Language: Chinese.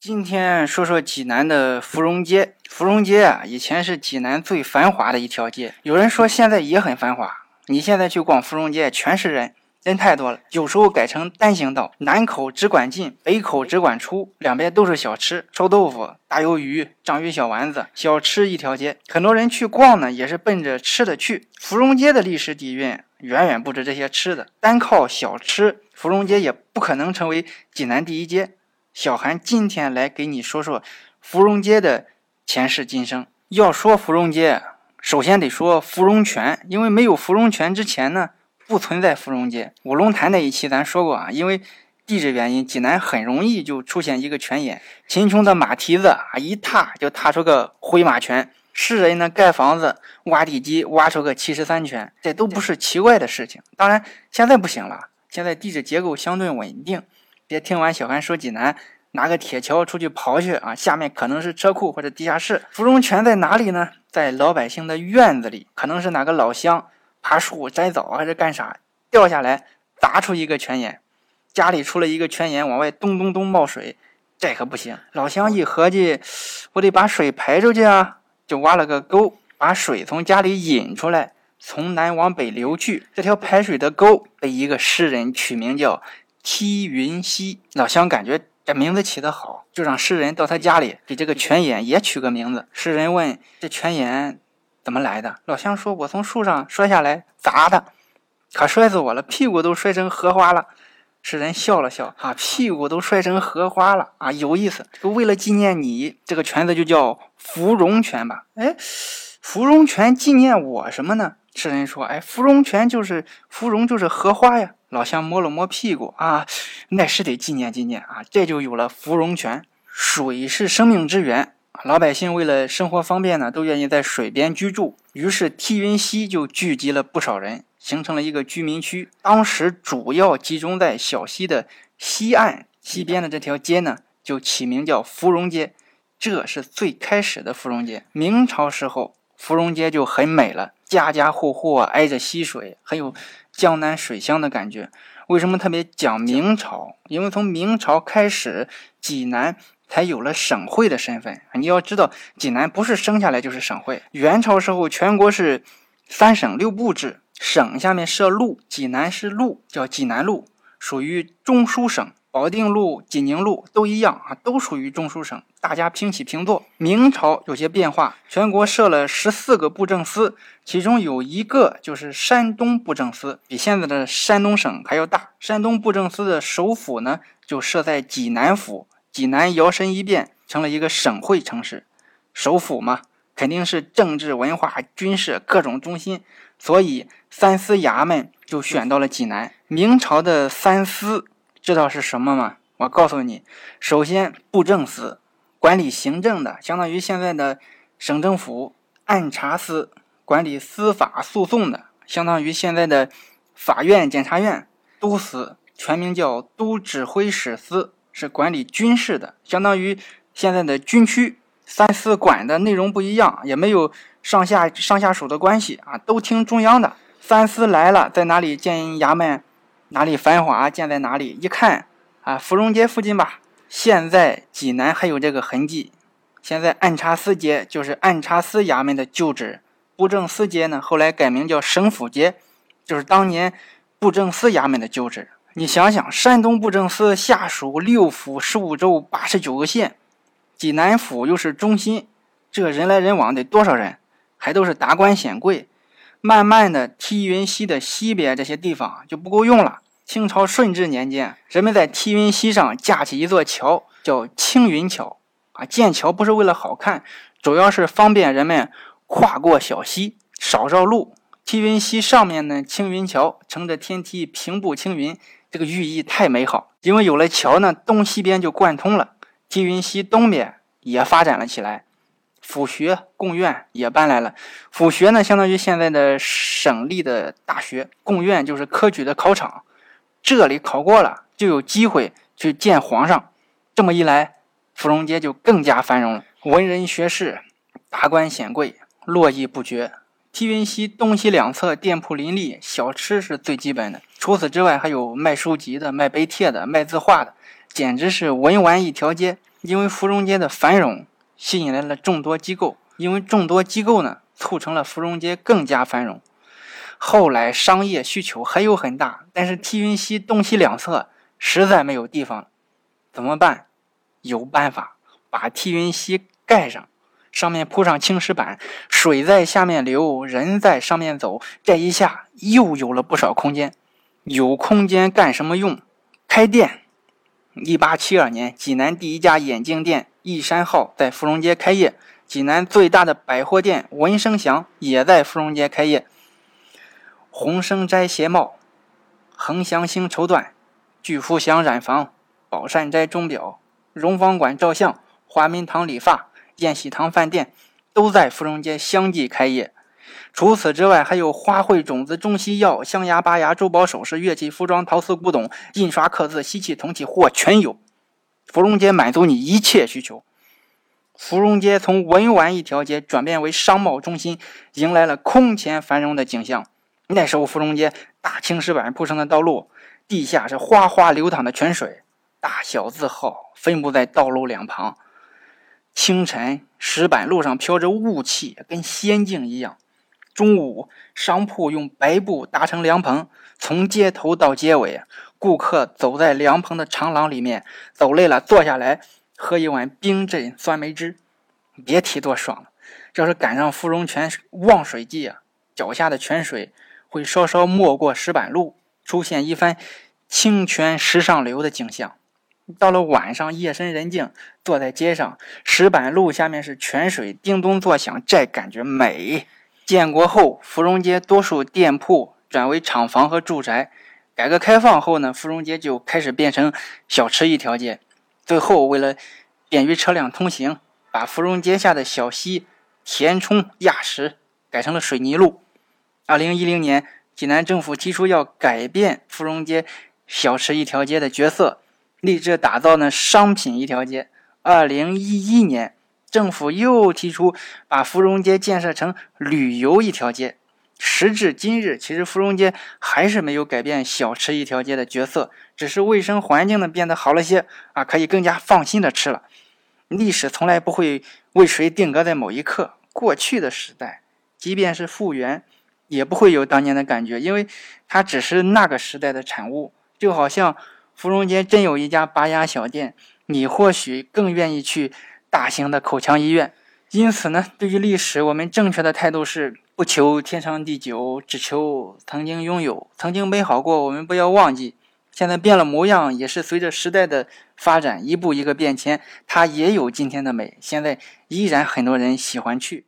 今天说说济南的芙蓉街。芙蓉街啊，以前是济南最繁华的一条街。有人说现在也很繁华。你现在去逛芙蓉街，全是人，人太多了。有时候改成单行道，南口只管进，北口只管出，两边都是小吃，臭豆腐、大鱿鱼、章鱼小丸子，小吃一条街。很多人去逛呢，也是奔着吃的去。芙蓉街的历史底蕴远远不止这些吃的，单靠小吃，芙蓉街也不可能成为济南第一街。小韩今天来给你说说芙蓉街的。前世今生，要说芙蓉街，首先得说芙蓉泉，因为没有芙蓉泉之前呢，不存在芙蓉街。五龙潭那一期咱说过啊，因为地质原因，济南很容易就出现一个泉眼，秦琼的马蹄子啊一踏就踏出个回马泉，世人呢盖房子挖地基挖出个七十三泉，这都不是奇怪的事情。当然现在不行了，现在地质结构相对稳定。别听完小韩说济南。拿个铁锹出去刨去啊，下面可能是车库或者地下室。芙蓉泉在哪里呢？在老百姓的院子里，可能是哪个老乡爬树摘枣还是干啥，掉下来砸出一个泉眼，家里出了一个泉眼，往外咚咚咚冒水，这可不行。老乡一合计，我得把水排出去啊，就挖了个沟，把水从家里引出来，从南往北流去。这条排水的沟被一个诗人取名叫梯云溪。老乡感觉。这名字起得好，就让诗人到他家里给这个泉眼也取个名字。诗人问：“这泉眼怎么来的？”老乡说：“我从树上摔下来砸的，可摔死我了，屁股都摔成荷花了。”诗人笑了笑：“啊，屁股都摔成荷花了啊，有意思。为了纪念你，这个泉子就叫芙蓉泉吧？哎，芙蓉泉纪念我什么呢？”诗人说：“哎，芙蓉泉就是芙蓉，就是荷花呀。”老乡摸了摸屁股啊，那是得纪念纪念啊，这就有了芙蓉泉。水是生命之源，老百姓为了生活方便呢，都愿意在水边居住。于是梯云溪就聚集了不少人，形成了一个居民区。当时主要集中在小溪的西岸，西边的这条街呢，就起名叫芙蓉街。这是最开始的芙蓉街。明朝时候，芙蓉街就很美了，家家户户挨着溪水，很有。江南水乡的感觉，为什么特别讲明朝？因为从明朝开始，济南才有了省会的身份。你要知道，济南不是生下来就是省会。元朝时候，全国是三省六部制，省下面设路，济南是路，叫济南路，属于中书省。保定路、济宁路都一样啊，都属于中书省，大家平起平坐。明朝有些变化，全国设了十四个布政司，其中有一个就是山东布政司，比现在的山东省还要大。山东布政司的首府呢，就设在济南府。济南摇身一变成了一个省会城市，首府嘛，肯定是政治、文化、军事各种中心，所以三司衙门就选到了济南。明朝的三司。知道是什么吗？我告诉你，首先布政司管理行政的，相当于现在的省政府；按察司管理司法诉讼的，相当于现在的法院、检察院；都司全名叫都指挥使司，是管理军事的，相当于现在的军区。三司管的内容不一样，也没有上下上下属的关系啊，都听中央的。三司来了，在哪里建衙门？哪里繁华建在哪里，一看啊，芙蓉街附近吧。现在济南还有这个痕迹。现在按察司街就是按察司衙门的旧址，布政司街呢后来改名叫省府街，就是当年布政司衙门的旧址。你想想，山东布政司下属六府十五州八十九个县，济南府又是中心，这人来人往得多少人？还都是达官显贵。慢慢的，梯云溪的西边这些地方就不够用了。清朝顺治年间，人们在梯云溪上架起一座桥，叫青云桥。啊，建桥不是为了好看，主要是方便人们跨过小溪，少绕路。梯云溪上面呢，青云桥乘着天梯平步青云，这个寓意太美好。因为有了桥呢，东西边就贯通了，梯云溪东边也发展了起来。府学、贡院也搬来了。府学呢，相当于现在的省立的大学；贡院就是科举的考场。这里考过了，就有机会去见皇上。这么一来，芙蓉街就更加繁荣了。文人学士、达官显贵络绎不绝。梯云溪东西两侧店铺林立，小吃是最基本的。除此之外，还有卖书籍的、卖碑帖的、卖字画的，简直是文玩一条街。因为芙蓉街的繁荣吸引来了众多机构，因为众多机构呢，促成了芙蓉街更加繁荣。后来商业需求还有很大，但是梯云溪东西两侧实在没有地方了，怎么办？有办法，把梯云溪盖上，上面铺上青石板，水在下面流，人在上面走，这一下又有了不少空间。有空间干什么用？开店。一八七二年，济南第一家眼镜店益山号在芙蓉街开业，济南最大的百货店文生祥也在芙蓉街开业。鸿生斋鞋帽、恒祥兴绸缎、聚福祥染坊、宝善斋钟表、荣芳馆照相、华明堂理发、宴喜堂饭店都在芙蓉街相继开业。除此之外，还有花卉种子、中西药、象牙、拔牙、珠宝首饰、乐器、服装、陶瓷、古董、印刷、刻字、锡器、铜器，货全有。芙蓉街满足你一切需求。芙蓉街从文玩一条街转变为商贸中心，迎来了空前繁荣的景象。那时候，芙蓉街大青石板铺成的道路，地下是哗哗流淌的泉水，大小字号分布在道路两旁。清晨，石板路上飘着雾气，跟仙境一样。中午，商铺用白布搭成凉棚，从街头到街尾，顾客走在凉棚的长廊里面，走累了坐下来喝一碗冰镇酸梅汁，别提多爽了。要是赶上芙蓉泉旺水季啊，脚下的泉水会稍稍没过石板路，出现一番清泉石上流的景象。到了晚上，夜深人静，坐在街上，石板路下面是泉水叮咚作响，这感觉美。建国后，芙蓉街多数店铺转为厂房和住宅。改革开放后呢，芙蓉街就开始变成小吃一条街。最后，为了便于车辆通行，把芙蓉街下的小溪填充压实，改成了水泥路。二零一零年，济南政府提出要改变芙蓉街小吃一条街的角色，立志打造呢商品一条街。二零一一年。政府又提出把芙蓉街建设成旅游一条街。时至今日，其实芙蓉街还是没有改变小吃一条街的角色，只是卫生环境呢变得好了些啊，可以更加放心的吃了。历史从来不会为谁定格在某一刻，过去的时代，即便是复原，也不会有当年的感觉，因为它只是那个时代的产物。就好像芙蓉街真有一家拔牙小店，你或许更愿意去。大型的口腔医院，因此呢，对于历史，我们正确的态度是不求天长地久，只求曾经拥有，曾经美好过，我们不要忘记。现在变了模样，也是随着时代的发展，一步一个变迁，它也有今天的美。现在依然很多人喜欢去。